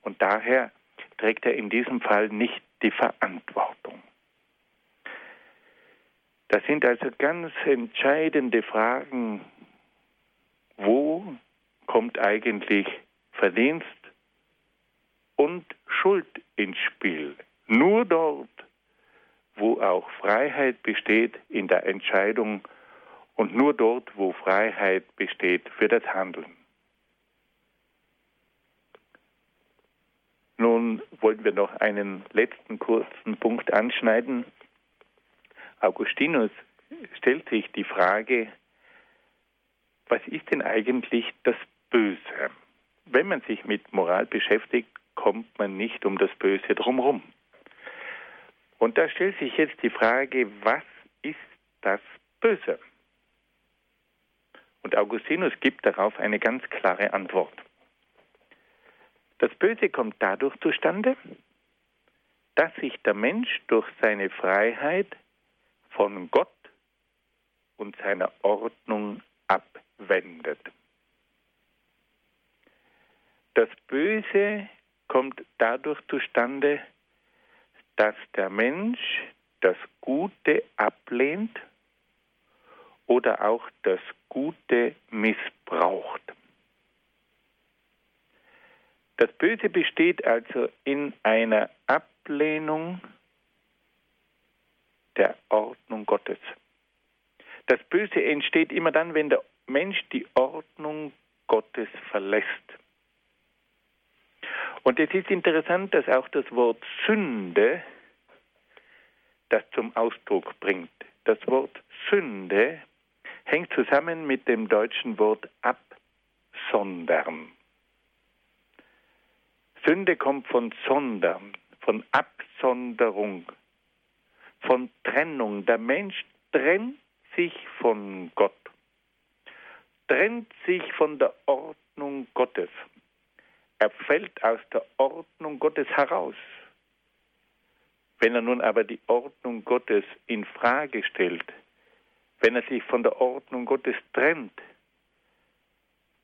Und daher trägt er in diesem Fall nicht die Verantwortung. Das sind also ganz entscheidende Fragen. Wo kommt eigentlich Verdienst und Schuld ins Spiel? Nur dort, wo auch Freiheit besteht in der Entscheidung und nur dort, wo Freiheit besteht für das Handeln. Nun wollen wir noch einen letzten kurzen Punkt anschneiden. Augustinus stellt sich die Frage, was ist denn eigentlich das Böse? Wenn man sich mit Moral beschäftigt, kommt man nicht um das Böse drumherum. Und da stellt sich jetzt die Frage, was ist das Böse? Und Augustinus gibt darauf eine ganz klare Antwort. Das Böse kommt dadurch zustande, dass sich der Mensch durch seine Freiheit von Gott und seiner Ordnung abwendet. Das Böse kommt dadurch zustande, dass der Mensch das Gute ablehnt oder auch das Gute missbraucht. Das Böse besteht also in einer Ablehnung der Ordnung Gottes. Das Böse entsteht immer dann, wenn der Mensch die Ordnung Gottes verlässt. Und es ist interessant, dass auch das Wort Sünde das zum Ausdruck bringt. Das Wort Sünde hängt zusammen mit dem deutschen Wort absondern. Sünde kommt von Sondern, von Absonderung, von Trennung. Der Mensch trennt sich von Gott, trennt sich von der Ordnung Gottes. Er fällt aus der Ordnung Gottes heraus. Wenn er nun aber die Ordnung Gottes in Frage stellt, wenn er sich von der Ordnung Gottes trennt,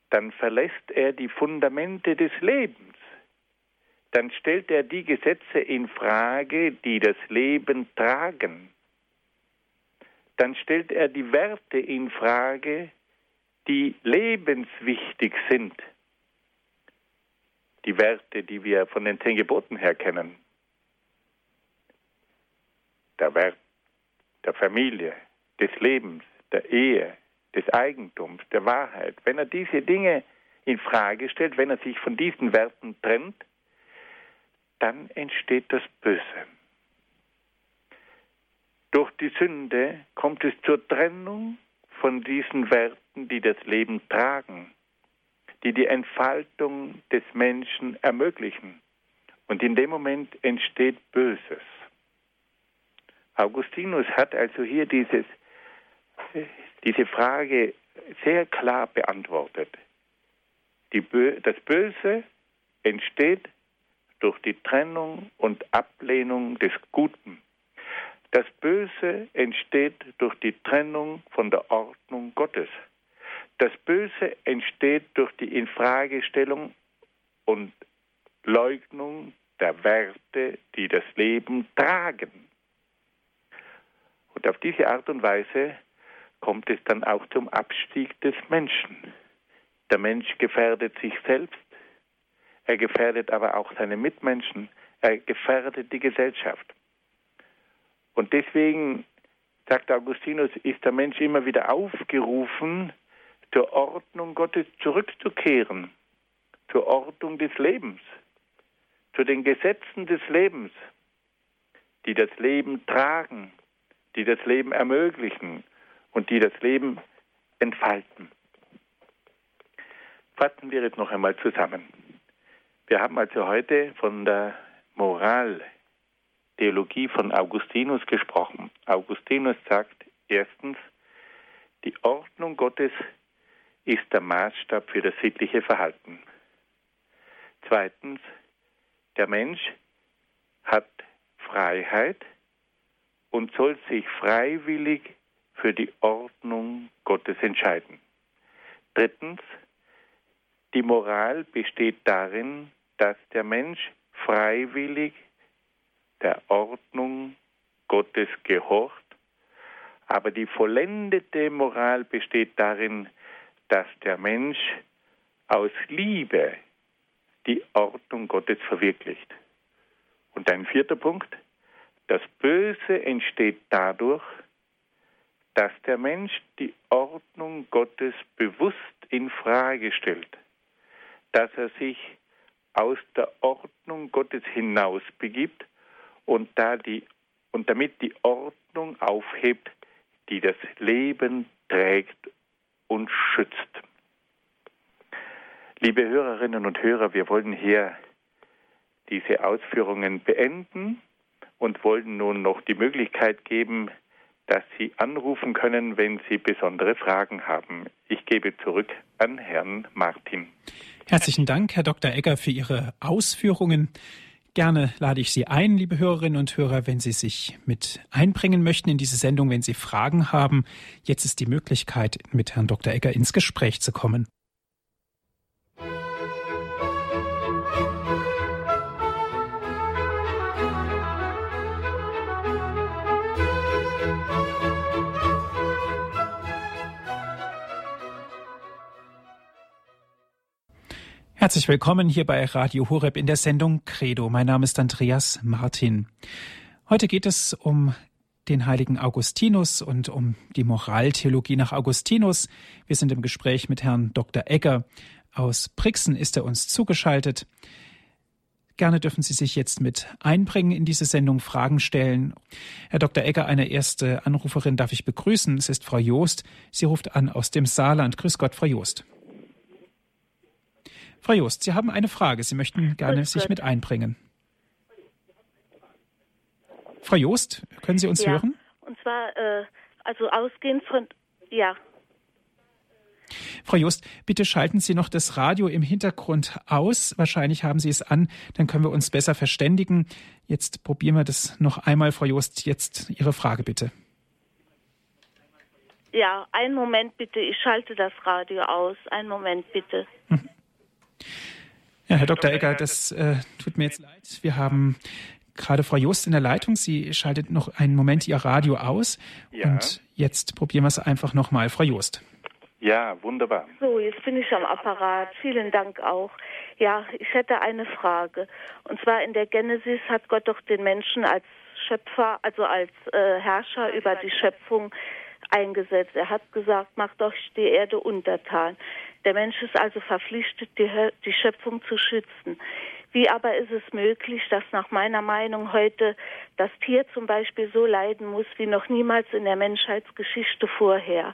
dann verlässt er die Fundamente des Lebens. Dann stellt er die Gesetze in Frage, die das Leben tragen. Dann stellt er die Werte in Frage, die lebenswichtig sind die Werte, die wir von den zehn Geboten her kennen. Der Wert der Familie, des Lebens, der Ehe, des Eigentums, der Wahrheit. Wenn er diese Dinge in Frage stellt, wenn er sich von diesen Werten trennt, dann entsteht das Böse. Durch die Sünde kommt es zur Trennung von diesen Werten, die das Leben tragen die die Entfaltung des Menschen ermöglichen. Und in dem Moment entsteht Böses. Augustinus hat also hier dieses, diese Frage sehr klar beantwortet. Bö das Böse entsteht durch die Trennung und Ablehnung des Guten. Das Böse entsteht durch die Trennung von der Ordnung Gottes. Das Böse entsteht durch die Infragestellung und Leugnung der Werte, die das Leben tragen. Und auf diese Art und Weise kommt es dann auch zum Abstieg des Menschen. Der Mensch gefährdet sich selbst, er gefährdet aber auch seine Mitmenschen, er gefährdet die Gesellschaft. Und deswegen, sagt Augustinus, ist der Mensch immer wieder aufgerufen, zur Ordnung Gottes zurückzukehren, zur Ordnung des Lebens, zu den Gesetzen des Lebens, die das Leben tragen, die das Leben ermöglichen und die das Leben entfalten. Fassen wir es noch einmal zusammen. Wir haben also heute von der Moraltheologie von Augustinus gesprochen. Augustinus sagt erstens, die Ordnung Gottes ist der Maßstab für das sittliche Verhalten. Zweitens, der Mensch hat Freiheit und soll sich freiwillig für die Ordnung Gottes entscheiden. Drittens, die Moral besteht darin, dass der Mensch freiwillig der Ordnung Gottes gehorcht, Aber die vollendete Moral besteht darin, dass der Mensch aus Liebe die Ordnung Gottes verwirklicht. Und ein vierter Punkt, das Böse entsteht dadurch, dass der Mensch die Ordnung Gottes bewusst in Frage stellt, dass er sich aus der Ordnung Gottes hinaus begibt und, da die, und damit die Ordnung aufhebt, die das Leben trägt und schützt. Liebe Hörerinnen und Hörer, wir wollen hier diese Ausführungen beenden und wollen nun noch die Möglichkeit geben, dass Sie anrufen können, wenn Sie besondere Fragen haben. Ich gebe zurück an Herrn Martin. Herzlichen Dank, Herr Dr. Egger, für Ihre Ausführungen. Gerne lade ich Sie ein, liebe Hörerinnen und Hörer, wenn Sie sich mit einbringen möchten in diese Sendung, wenn Sie Fragen haben. Jetzt ist die Möglichkeit, mit Herrn Dr. Egger ins Gespräch zu kommen. Herzlich willkommen hier bei Radio Horeb in der Sendung Credo. Mein Name ist Andreas Martin. Heute geht es um den heiligen Augustinus und um die Moraltheologie nach Augustinus. Wir sind im Gespräch mit Herrn Dr. Egger. Aus Brixen ist er uns zugeschaltet. Gerne dürfen Sie sich jetzt mit einbringen in diese Sendung, Fragen stellen. Herr Dr. Egger, eine erste Anruferin darf ich begrüßen. Es ist Frau Joost. Sie ruft an aus dem Saarland. Grüß Gott, Frau Joost. Frau Jost, Sie haben eine Frage. Sie möchten gerne sich mit einbringen. Frau Jost, können Sie uns ja, hören? Und zwar, äh, also ausgehend von, ja. Frau Just, bitte schalten Sie noch das Radio im Hintergrund aus. Wahrscheinlich haben Sie es an, dann können wir uns besser verständigen. Jetzt probieren wir das noch einmal, Frau Just. Jetzt Ihre Frage bitte. Ja, einen Moment bitte. Ich schalte das Radio aus. Einen Moment bitte. Mhm. Ja, Herr Dr. Egger, das äh, tut mir jetzt leid. Wir haben gerade Frau Just in der Leitung. Sie schaltet noch einen Moment ihr Radio aus. Ja. Und jetzt probieren wir es einfach nochmal. Frau Just. Ja, wunderbar. So, jetzt bin ich am Apparat. Vielen Dank auch. Ja, ich hätte eine Frage. Und zwar in der Genesis hat Gott doch den Menschen als Schöpfer, also als äh, Herrscher über die Schöpfung eingesetzt. Er hat gesagt, macht doch die Erde untertan. Der Mensch ist also verpflichtet, die, die Schöpfung zu schützen. Wie aber ist es möglich, dass nach meiner Meinung heute das Tier zum Beispiel so leiden muss wie noch niemals in der Menschheitsgeschichte vorher?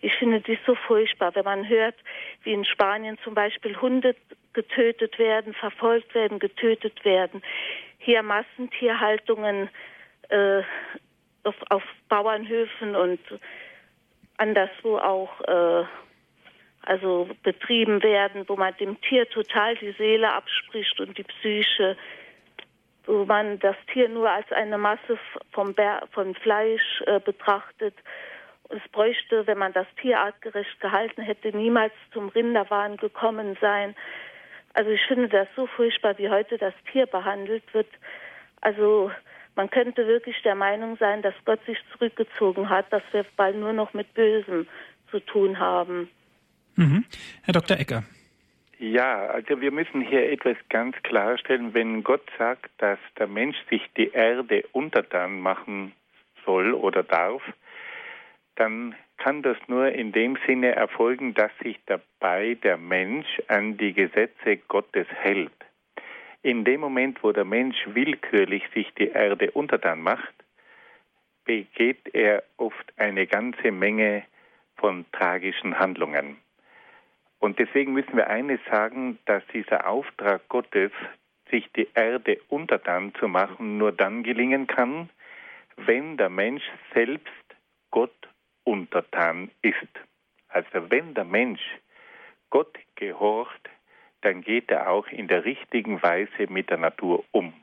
Ich finde dies so furchtbar, wenn man hört, wie in Spanien zum Beispiel Hunde getötet werden, verfolgt werden, getötet werden. Hier Massentierhaltungen äh, auf, auf Bauernhöfen und anderswo auch äh, also betrieben werden, wo man dem Tier total die Seele abspricht und die Psyche, wo man das Tier nur als eine Masse vom, von Fleisch äh, betrachtet. Es bräuchte, wenn man das Tier artgerecht gehalten hätte, niemals zum Rinderwahn gekommen sein. Also ich finde das so furchtbar, wie heute das Tier behandelt wird. Also man könnte wirklich der Meinung sein, dass Gott sich zurückgezogen hat, dass wir bald nur noch mit Bösem zu tun haben. Mhm. Herr Dr. Ecker. Ja, also wir müssen hier etwas ganz klarstellen. Wenn Gott sagt, dass der Mensch sich die Erde untertan machen soll oder darf, dann kann das nur in dem Sinne erfolgen, dass sich dabei der Mensch an die Gesetze Gottes hält. In dem Moment, wo der Mensch willkürlich sich die Erde untertan macht, begeht er oft eine ganze Menge von tragischen Handlungen. Und deswegen müssen wir eines sagen, dass dieser Auftrag Gottes, sich die Erde untertan zu machen, nur dann gelingen kann, wenn der Mensch selbst Gott untertan ist. Also wenn der Mensch Gott gehorcht, dann geht er auch in der richtigen Weise mit der Natur um.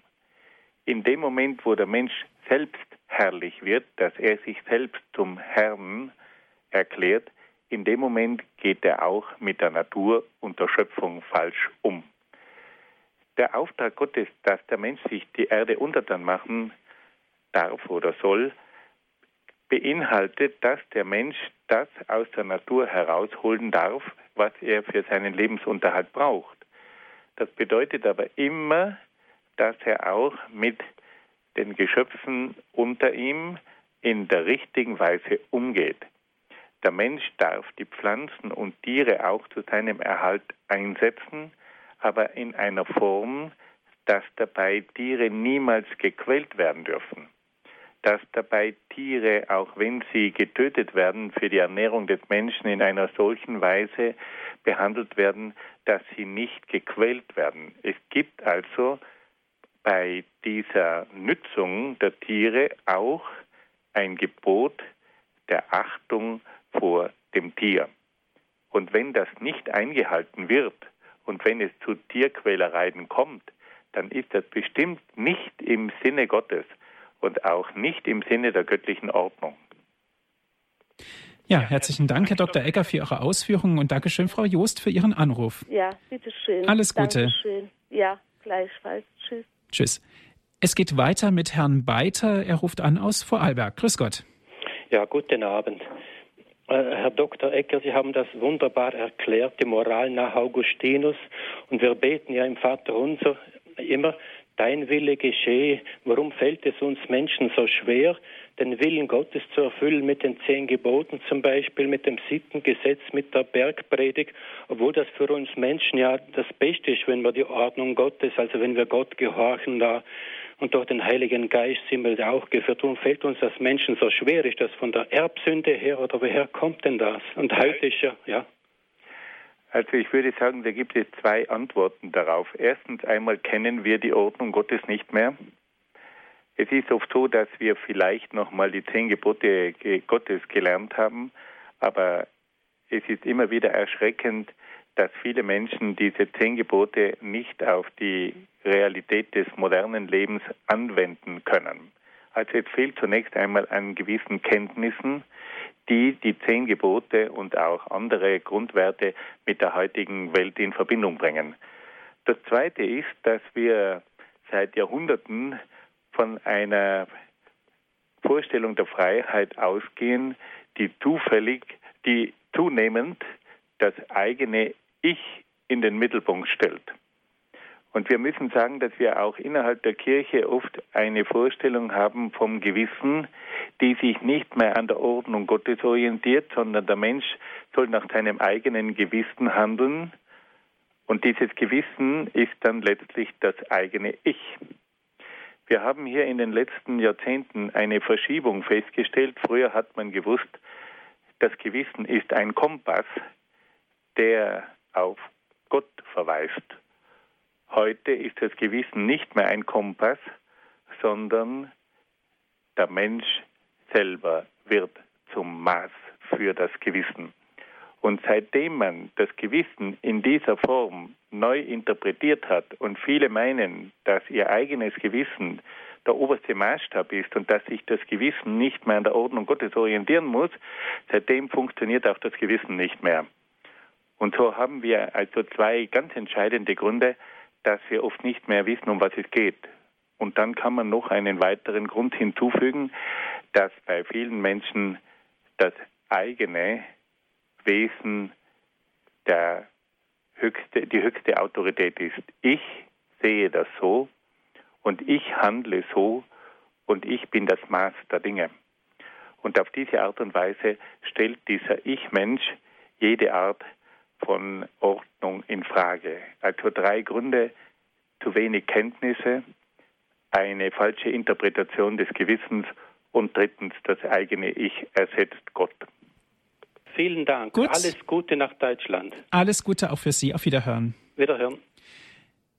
In dem Moment, wo der Mensch selbst herrlich wird, dass er sich selbst zum Herrn erklärt, in dem Moment geht er auch mit der Natur und der Schöpfung falsch um. Der Auftrag Gottes, dass der Mensch sich die Erde untertan machen darf oder soll, beinhaltet, dass der Mensch das aus der Natur herausholen darf, was er für seinen Lebensunterhalt braucht. Das bedeutet aber immer, dass er auch mit den Geschöpfen unter ihm in der richtigen Weise umgeht. Der Mensch darf die Pflanzen und Tiere auch zu seinem Erhalt einsetzen, aber in einer Form, dass dabei Tiere niemals gequält werden dürfen. Dass dabei Tiere, auch wenn sie getötet werden, für die Ernährung des Menschen in einer solchen Weise behandelt werden, dass sie nicht gequält werden. Es gibt also bei dieser Nützung der Tiere auch ein Gebot der Achtung vor dem Tier. Und wenn das nicht eingehalten wird und wenn es zu Tierquälereien kommt, dann ist das bestimmt nicht im Sinne Gottes und auch nicht im Sinne der göttlichen Ordnung. Ja, herzlichen Dank, Herr Dr. Egger, für Ihre Ausführungen und Dankeschön, Frau Joost, für Ihren Anruf. Ja, bitteschön. Alles Gute. Dankeschön. Ja, gleichfalls. Tschüss. Tschüss. Es geht weiter mit Herrn Beiter. Er ruft an aus Vorarlberg. Grüß Gott. Ja, guten Abend. Äh, Herr Dr. Ecker, Sie haben das wunderbar erklärt, die Moral nach Augustinus. Und wir beten ja im Vater unser immer, dein Wille geschehe. Warum fällt es uns Menschen so schwer, den Willen Gottes zu erfüllen mit den zehn Geboten zum Beispiel, mit dem Sittengesetz, mit der Bergpredigt, obwohl das für uns Menschen ja das Beste ist, wenn wir die Ordnung Gottes, also wenn wir Gott gehorchen da und durch den Heiligen Geist sind wir auch geführt. Warum fällt uns das Menschen so schwer? Ist das von der Erbsünde her oder woher kommt denn das? Und heute ist ja, ja. Also ich würde sagen, da gibt es zwei Antworten darauf. Erstens einmal kennen wir die Ordnung Gottes nicht mehr. Es ist oft so, dass wir vielleicht nochmal die zehn Gebote Gottes gelernt haben, aber es ist immer wieder erschreckend, dass viele Menschen diese zehn Gebote nicht auf die Realität des modernen Lebens anwenden können. Also es fehlt zunächst einmal an gewissen Kenntnissen, die die zehn Gebote und auch andere Grundwerte mit der heutigen Welt in Verbindung bringen. Das Zweite ist, dass wir seit Jahrhunderten von einer Vorstellung der Freiheit ausgehen, die zufällig, die zunehmend das eigene Ich in den Mittelpunkt stellt. Und wir müssen sagen, dass wir auch innerhalb der Kirche oft eine Vorstellung haben vom Gewissen, die sich nicht mehr an der Ordnung Gottes orientiert, sondern der Mensch soll nach seinem eigenen Gewissen handeln. Und dieses Gewissen ist dann letztlich das eigene Ich. Wir haben hier in den letzten Jahrzehnten eine Verschiebung festgestellt. Früher hat man gewusst, das Gewissen ist ein Kompass, der auf Gott verweist. Heute ist das Gewissen nicht mehr ein Kompass, sondern der Mensch selber wird zum Maß für das Gewissen. Und seitdem man das Gewissen in dieser Form neu interpretiert hat und viele meinen, dass ihr eigenes Gewissen der oberste Maßstab ist und dass sich das Gewissen nicht mehr an der Ordnung Gottes orientieren muss, seitdem funktioniert auch das Gewissen nicht mehr. Und so haben wir also zwei ganz entscheidende Gründe, dass wir oft nicht mehr wissen, um was es geht. Und dann kann man noch einen weiteren Grund hinzufügen, dass bei vielen Menschen das eigene Wesen der höchste, die höchste Autorität ist. Ich sehe das so und ich handle so und ich bin das Maß der Dinge. Und auf diese Art und Weise stellt dieser Ich-Mensch jede Art von Ordnung in Frage. Also drei Gründe, zu wenig Kenntnisse, eine falsche Interpretation des Gewissens und drittens das eigene Ich ersetzt Gott. Vielen Dank. Gut. Alles Gute nach Deutschland. Alles Gute auch für Sie. Auf Wiederhören. Wiederhören.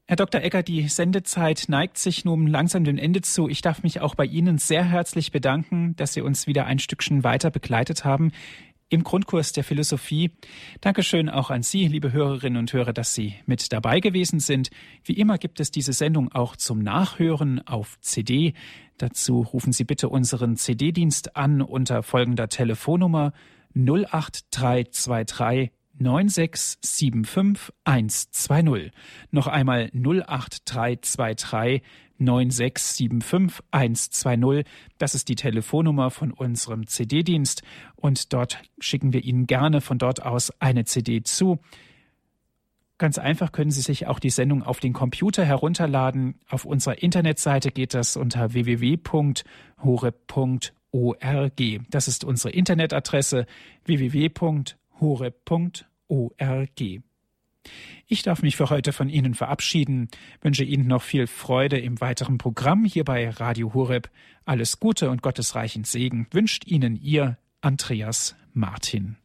Herr Dr. Egger, die Sendezeit neigt sich nun langsam dem Ende zu. Ich darf mich auch bei Ihnen sehr herzlich bedanken, dass Sie uns wieder ein Stückchen weiter begleitet haben im Grundkurs der Philosophie. Dankeschön auch an Sie, liebe Hörerinnen und Hörer, dass Sie mit dabei gewesen sind. Wie immer gibt es diese Sendung auch zum Nachhören auf CD. Dazu rufen Sie bitte unseren CD-Dienst an unter folgender Telefonnummer 08323 9675120. Noch einmal 08323 9675120. Das ist die Telefonnummer von unserem CD-Dienst und dort schicken wir Ihnen gerne von dort aus eine CD zu. Ganz einfach können Sie sich auch die Sendung auf den Computer herunterladen. Auf unserer Internetseite geht das unter www.hore.org. Das ist unsere Internetadresse www.hore.org. Ich darf mich für heute von Ihnen verabschieden, wünsche Ihnen noch viel Freude im weiteren Programm hier bei Radio Horeb. Alles Gute und gottesreichen Segen wünscht Ihnen Ihr Andreas Martin.